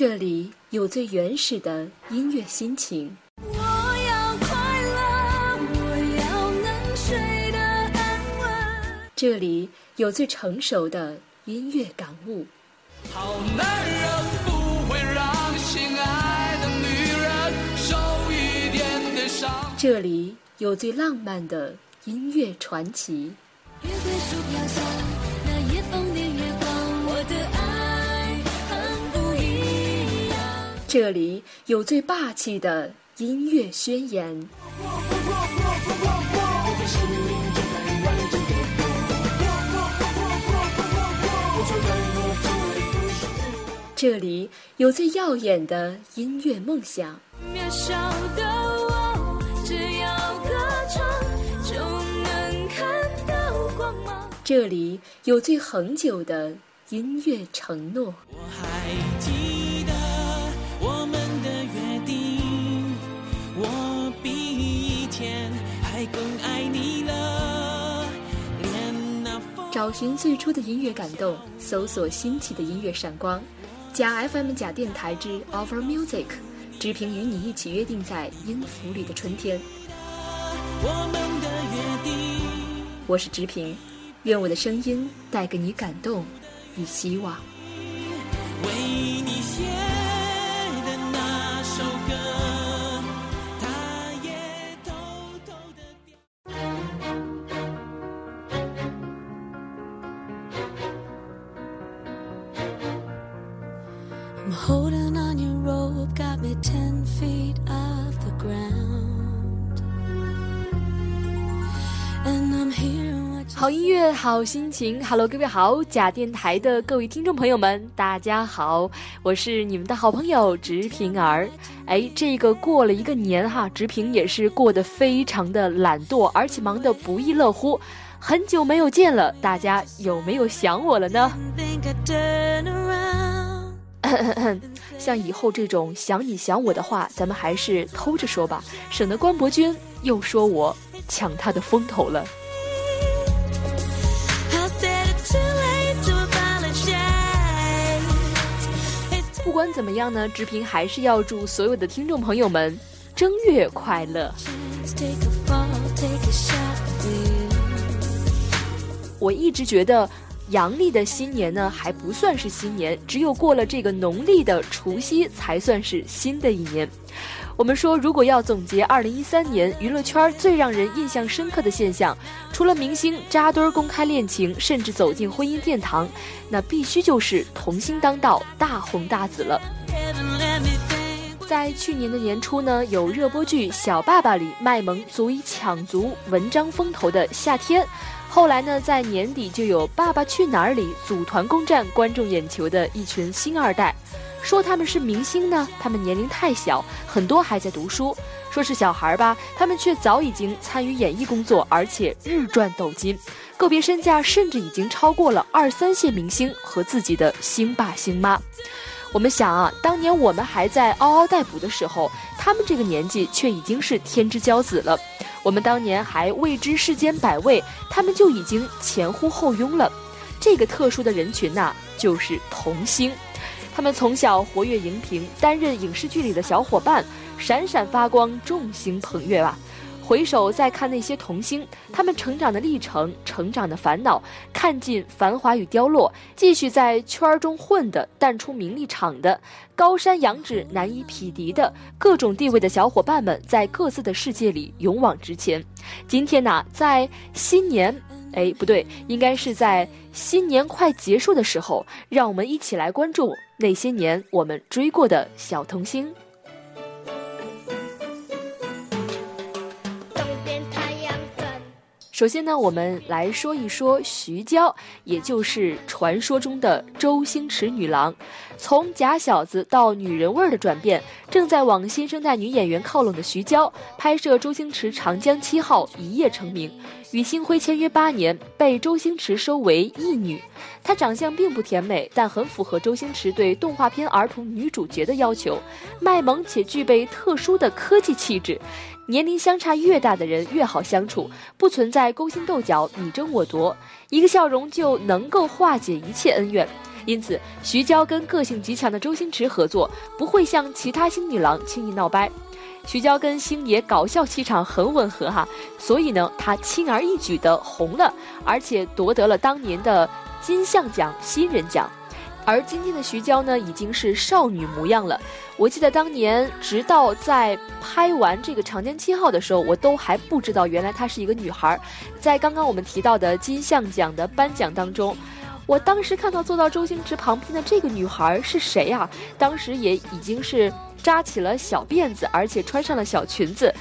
这里有最原始的音乐心情。我要快乐，我要能睡得安稳。这里有最成熟的音乐感悟。好男人不会让心爱的女人受一点点伤。这里有最浪漫的音乐传奇。月桂树飘下，这里有最霸气的音乐宣言。这里有最耀眼的音乐梦想。渺小的我，只要歌唱就能看到光芒。这里有最恒久的音乐承诺。我还记找寻最初的音乐感动，搜索新奇的音乐闪光。假 FM 假电台之 Over Music，直平与你一起约定在音符里的春天。我们的约定。我是直平，愿我的声音带给你感动与希望。为你写 i'm holding on your rope got me feet off the ground. And i'm here watching 好音乐好心情。Hello 各位好假电台的各位听众朋友们大家好我是你们的好朋友直平儿。哎这个过了一个年哈直平也是过得非常的懒惰而且忙得不亦乐乎。很久没有见了大家有没有想我了呢？像以后这种想你想我的话，咱们还是偷着说吧，省得关伯君又说我抢他的风头了。不管怎么样呢，直平还是要祝所有的听众朋友们正月快乐。我一直觉得。阳历的新年呢还不算是新年，只有过了这个农历的除夕才算是新的一年。我们说，如果要总结2013年娱乐圈最让人印象深刻的现象，除了明星扎堆公开恋情，甚至走进婚姻殿堂，那必须就是童星当道，大红大紫了。在去年的年初呢，有热播剧《小爸爸》里卖萌足以抢足文章风头的夏天。后来呢，在年底就有《爸爸去哪儿》里组团攻占观众眼球的一群星二代。说他们是明星呢，他们年龄太小，很多还在读书；说是小孩儿吧，他们却早已经参与演艺工作，而且日赚斗金，个别身价甚至已经超过了二三线明星和自己的星爸星妈。我们想啊，当年我们还在嗷嗷待哺的时候，他们这个年纪却已经是天之骄子了。我们当年还未知世间百味，他们就已经前呼后拥了。这个特殊的人群呐、就是童星。他们从小活跃荧屏，担任影视剧里的小伙伴，闪闪发光，众星捧月啊！回首再看那些童星，他们成长的历程、成长的烦恼，看尽繁华与凋落，继续在圈儿中混的、淡出名利场的、高山仰止难以匹敌的各种地位的小伙伴们，在各自的世界里勇往直前。今天呢，在新年，哎，不对，应该是在新年快结束的时候，让我们一起来关注那些年我们追过的小童星。首先呢，我们来说一说徐娇，也就是传说中的周星驰女郎。从假小子到女人味儿的转变，正在往新生代女演员靠拢的徐娇，拍摄周星驰《长江七号》一夜成名，与星辉签约八年，被周星驰收为义女。她长相并不甜美，但很符合周星驰对动画片儿童女主角的要求，卖萌且具备特殊的科技气质。年龄相差越大的人越好相处，不存在勾心斗角、你争我夺，一个笑容就能够化解一切恩怨。因此，徐娇跟个性极强的周星驰合作，不会像其他星女郎轻易闹掰。徐娇跟星爷搞笑气场很吻合哈，所以呢，她轻而易举的红了，而且夺得了当年的金像奖新人奖。而今天的徐娇呢，已经是少女模样了。我记得当年，直到在拍完这个《长江七号》的时候，我都还不知道原来她是一个女孩。在刚刚我们提到的金像奖的颁奖当中，我当时看到坐到周星驰旁边的这个女孩是谁啊？当时也已经是扎起了小辫子，而且穿上了小裙子。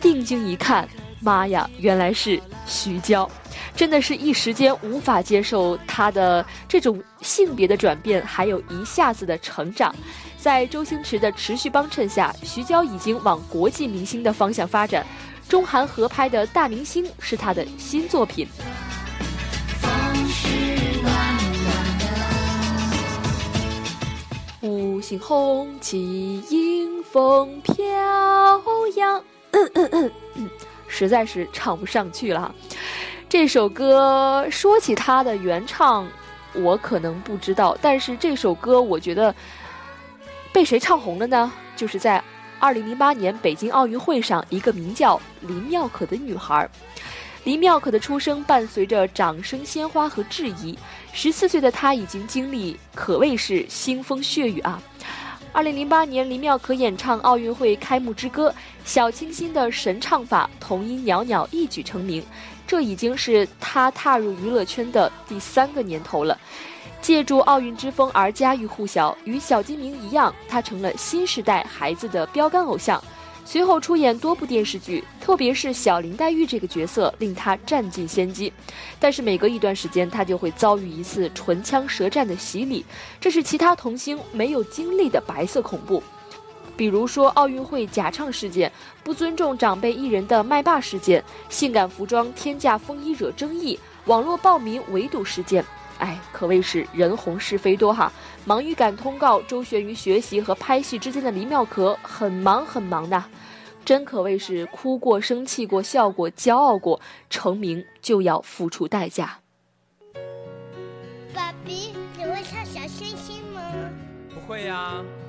定睛一看，妈呀，原来是徐娇。真的是一时间无法接受她的这种性别的转变，还有一下子的成长。在周星驰的持续帮衬下，徐娇已经往国际明星的方向发展。中韩合拍的大明星是他的新作品。风是暖暖的。五星红旗迎风飘扬，实在是唱不上去了。这首歌说起它的原唱，我可能不知道，但是这首歌我觉得被谁唱红了呢？就是在二零零八年北京奥运会上，一个名叫林妙可的女孩。林妙可的出生伴随着掌声、鲜花和质疑。十四岁的她已经经历，可谓是腥风血雨啊！二零零八年，林妙可演唱奥运会开幕之歌，小清新的神唱法，童音袅袅，一举成名。这已经是她踏入娱乐圈的第三个年头了。借助奥运之风而家喻户晓，与小金明一样，她成了新时代孩子的标杆偶像。随后出演多部电视剧，特别是小林黛玉这个角色令她占尽先机。但是每隔一段时间，她就会遭遇一次唇枪舌战的洗礼，这是其他童星没有经历的白色恐怖。比如说奥运会假唱事件、不尊重长辈艺人的麦霸事件、性感服装天价风衣惹争议、网络暴民围堵事件。哎，可谓是人红是非多哈。忙于赶通告、周旋于学习和拍戏之间的林妙可，很忙很忙的，真可谓是哭过、生气过、笑过、骄傲过，成名就要付出代价。爸比，你会唱小星星吗？不会呀、那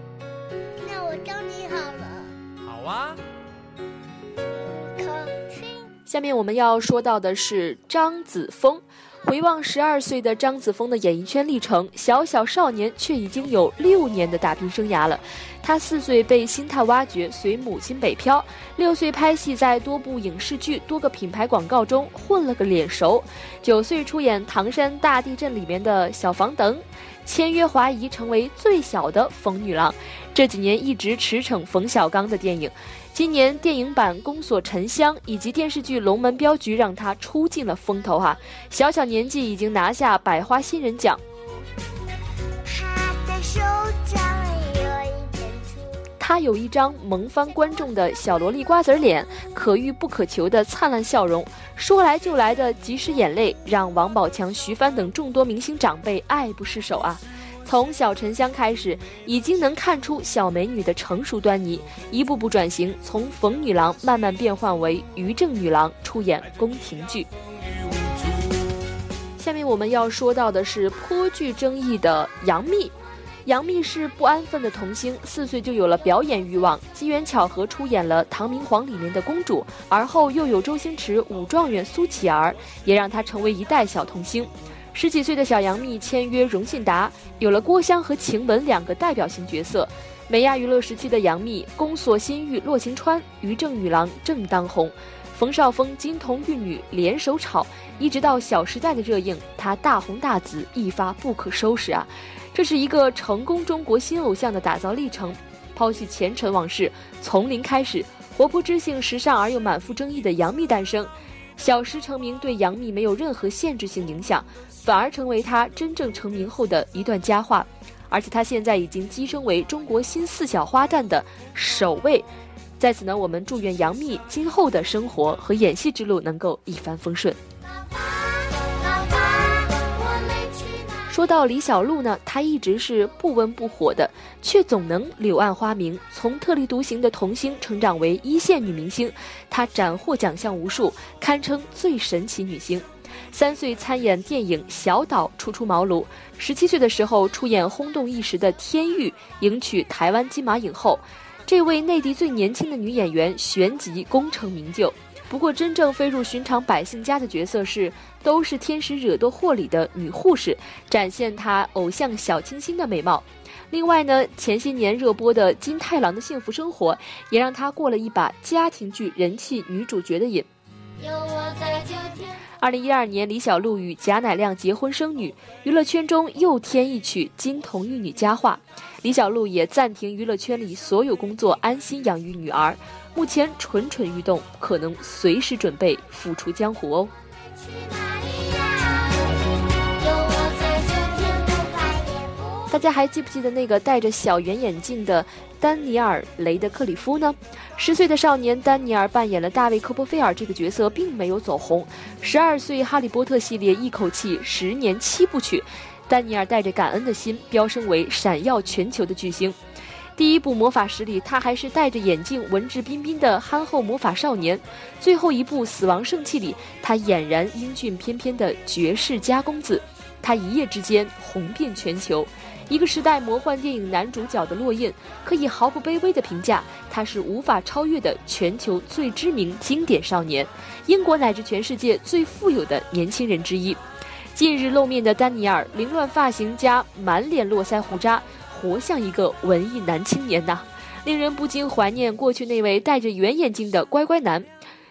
我教你好了。好啊。下面我们要说到的是张子枫。回望十二岁的张子枫的演艺圈历程，小小少年却已经有六年的打拼生涯了。他四岁被星探挖掘，随母亲北漂；六岁拍戏，在多部影视剧、多个品牌广告中混了个脸熟；九岁出演《唐山大地震》里面的小房等，签约华谊，成为最小的冯女郎。这几年一直驰骋冯小刚的电影。今年电影版《宫锁沉香》以及电视剧《龙门镖局》让她出尽了风头哈、小小年纪已经拿下百花新人奖。他的手掌。他有一张萌翻观众的小萝莉瓜子脸，可遇不可求的灿烂笑容，说来就来的及时眼泪，让王宝强、徐帆等众多明星长辈爱不释手啊。从小沉香开始，已经能看出小美女的成熟端倪，一步步转型，从冯女郎慢慢变换为于正女郎，出演宫廷剧。下面我们要说到的是颇具争议的杨幂。杨幂是不安分的童星，四岁就有了表演欲望，机缘巧合出演了《唐明皇》里面的公主，而后又有周星驰《武状元苏乞儿》，也让她成为一代小童星。十几岁的小杨幂签约荣信达，有了郭襄和晴雯两个代表性角色。美亚娱乐时期的杨幂，宫锁心玉洛晴川，于正女郎正当红，冯绍峰金童玉女联手炒，一直到《小时代》的热映，她大红大紫，一发不可收拾啊！这是一个成功中国新偶像的打造历程。抛弃前尘往事，从零开始，活泼知性、时尚而又满腹争议的杨幂诞生。小时成名对杨幂没有任何限制性影响，反而成为她真正成名后的一段佳话。而且她现在已经跻身为中国新四小花旦的首位。在此呢，我们祝愿杨幂今后的生活和演戏之路能够一帆风顺。说到李小璐呢，她一直是不温不火的，却总能柳暗花明，从特立独行的童星成长为一线女明星。她斩获奖项无数，堪称最神奇女星。三岁参演电影《小岛》，初出茅庐。十七岁的时候出演轰动一时的《天域》，迎娶台湾金马影后。这位内地最年轻的女演员旋即功成名就。不过，真正飞入寻常百姓家的角色是《都是天使惹多祸》里的女护士，展现她偶像小清新的美貌。另外呢，前些年热播的金太郎的幸福生活，也让她过了一把家庭剧人气女主角的瘾。有我在就天。二零一二年，李小璐与贾乃亮结婚生女，娱乐圈中又添一曲金童玉女佳话。李小璐也暂停娱乐圈里所有工作，安心养育女儿。目前蠢蠢欲动，可能随时准备复出江湖哦。大家还记不记得那个戴着小圆眼镜的丹尼尔·雷德克里夫呢？十岁的少年丹尼尔扮演了大卫·科波菲尔这个角色，并没有走红。十二岁，《哈利波特》系列一口气十年七部曲，丹尼尔带着感恩的心飙升为闪耀全球的巨星。第一部《魔法石》里，他还是戴着眼镜、文质彬彬的憨厚魔法少年；最后一部《死亡圣器》里，他俨然英俊翩翩的绝世家公子。他一夜之间红遍全球，一个时代魔幻电影男主角的烙印，可以毫不卑微地评价他是无法超越的全球最知名经典少年，英国乃至全世界最富有的年轻人之一。近日露面的丹尼尔，凌乱发型加满脸络腮胡渣，活像一个文艺男青年呐，令人不禁怀念过去那位戴着圆眼镜的乖乖男。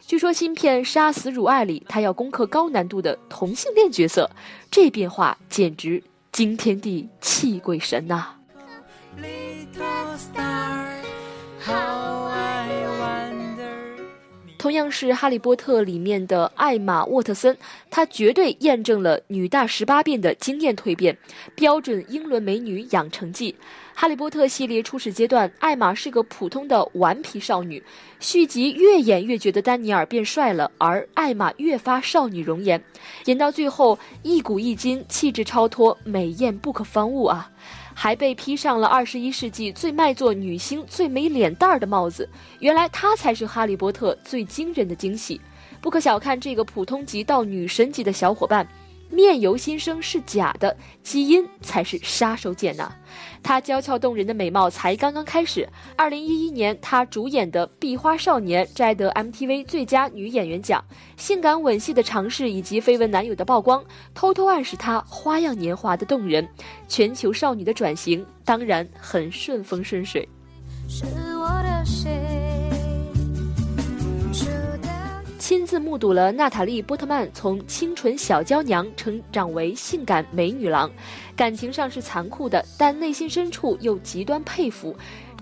据说新片《杀死汝爱》里，他要攻克高难度的同性恋角色，这变化简直惊天地泣鬼神呐、同样是《哈利波特》里面的艾玛沃特森，她绝对验证了女大十八变的惊艳蜕变，标准英伦美女养成记。哈利波特系列初始阶段，艾玛是个普通的顽皮少女，续集越演越觉得丹尼尔变帅了，而艾玛越发少女容颜，演到最后一古一今，气质超脱，美艳不可方物啊！还被披上了二十一世纪最卖座女星最没脸蛋儿的帽子。原来她才是哈利波特最惊人的惊喜。不可小看这个普通级到女神级的小伙伴，面由心生是假的，基因才是杀手锏呐、她娇俏动人的美貌才刚刚开始。二零一一年，她主演的《壁花少年》摘得 MTV 最佳女演员奖，性感吻戏的尝试以及绯闻男友的曝光，偷偷暗示她花样年华的动人。全球少女的转型当然很顺风顺水。是我的谁？亲自目睹了娜塔莉·波特曼从清纯小娇娘成长为性感美女郎，感情上是残酷的，但内心深处又极端佩服。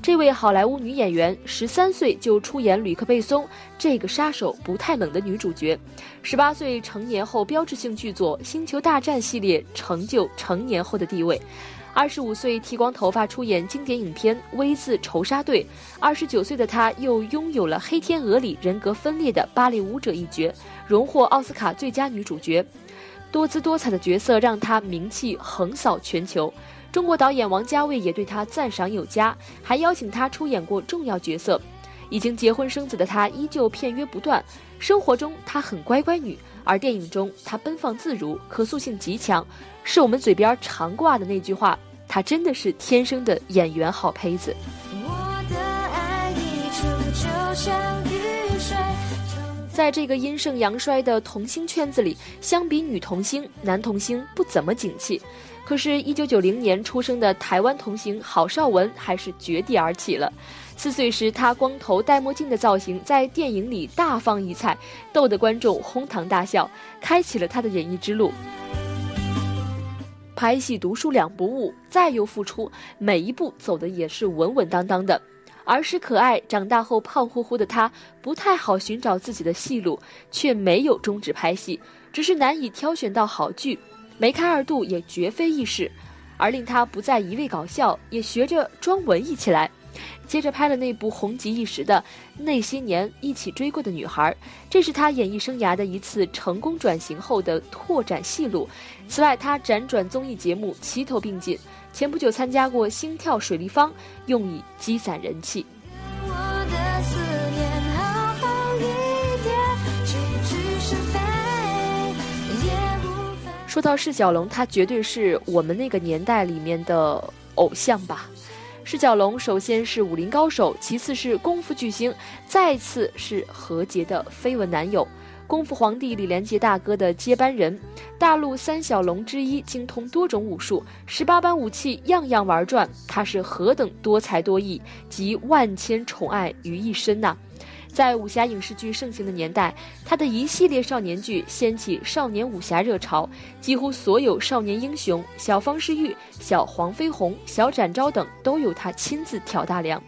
这位好莱坞女演员十三岁就出演吕克·贝松这个杀手不太冷的女主角，十八岁成年后标志性剧作《星球大战》系列成就成年后的地位。二十五岁剃光头发出演经典影片《V 字仇杀队》，二十九岁的她又拥有了《黑天鹅》里人格分裂的芭蕾舞者一角，荣获奥斯卡最佳女主角。多姿多彩的角色让她名气横扫全球。中国导演王家卫也对她赞赏有加，还邀请她出演过重要角色。已经结婚生子的她依旧片约不断，生活中她很乖乖女，而电影中她奔放自如，可塑性极强，是我们嘴边常挂的那句话：她真的是天生的演员好胚子。我的爱溢出，就像雨水。在这个阴盛阳衰的童星圈子里，相比女童星，男童星不怎么景气。可是，一九九零年出生的台湾童星郝邵文还是绝地而起了。四岁时，他光头戴墨镜的造型在电影里大放异彩，逗得观众哄堂大笑，开启了他的演艺之路。拍戏读书两不误，再又复出，每一步走的也是稳稳当当的。儿时可爱，长大后胖乎乎的他，不太好寻找自己的戏路，却没有终止拍戏，只是难以挑选到好剧，梅开二度也绝非易事。而令他不再一味搞笑，也学着装文艺起来。接着拍了那部红极一时的《那些年一起追过的女孩》，这是他演艺生涯的一次成功转型后的拓展戏路。此外，他辗转综艺节目齐头并进，前不久参加过《心跳水立方》，用以积攒人气。说到释小龙，他绝对是我们那个年代里面的偶像吧。释小龙首先是武林高手，其次是功夫巨星，再次是何洁的绯闻男友。功夫皇帝李连杰大哥的接班人，大陆三小龙之一，精通多种武术，十八般武器样样玩转。他是何等多才多艺，集万千宠爱于一身呐！在武侠影视剧盛行的年代，他的一系列少年剧掀起少年武侠热潮，几乎所有少年英雄，小方世玉、小黄飞鸿、小展昭等都有他亲自挑大梁。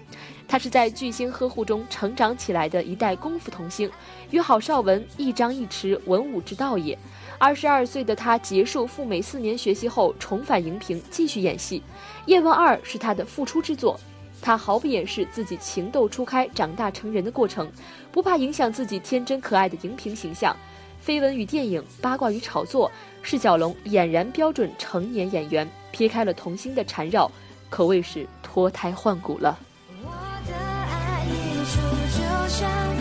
他是在巨星呵护中成长起来的一代功夫童星，与郝邵文一张一弛，文武之道也。二十二岁的他结束赴美四年学习后，重返荧屏继续演戏，《叶问二》是他的复出之作。他毫不掩饰自己情窦初开、长大成人的过程，不怕影响自己天真可爱的荧屏形象。绯闻与电影，八卦与炒作，释小龙俨然标准成年演员，撇开了童星的缠绕，可谓是脱胎换骨了。我的爱一出就像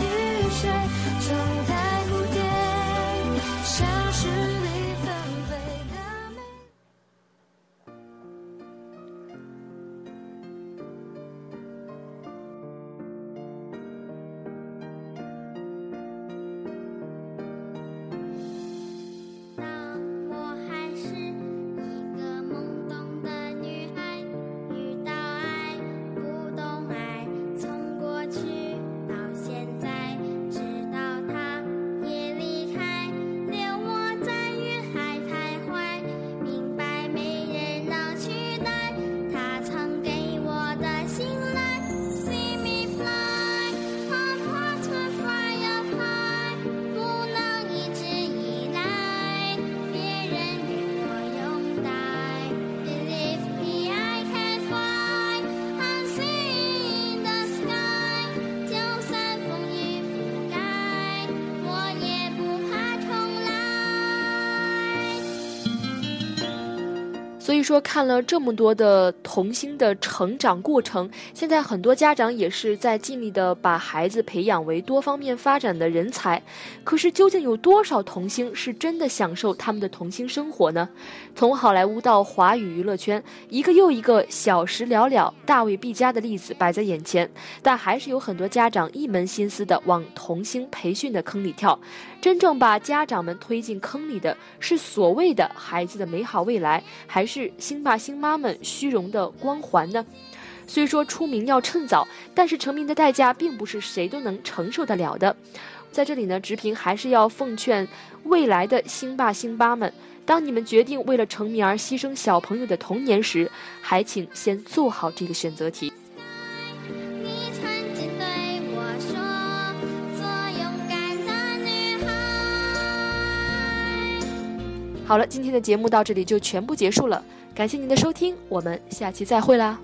所以说，看了这么多的童星的成长过程，现在很多家长也是在尽力的把孩子培养为多方面发展的人才。可是，究竟有多少童星是真的享受他们的童星生活呢？从好莱坞到华语娱乐圈，一个又一个小时了了、大未必佳的例子摆在眼前，但还是有很多家长一门心思的往童星培训的坑里跳。真正把家长们推进坑里的是所谓的孩子的美好未来，还是是星爸星妈们虚荣的光环呢？虽说出名要趁早，但是成名的代价并不是谁都能承受得了的。在这里呢，直平还是要奉劝未来的星爸星妈们，当你们决定为了成名而牺牲小朋友的童年时，还请先做好这个选择题。好了，今天的节目到这里就全部结束了，感谢您的收听，我们下期再会啦。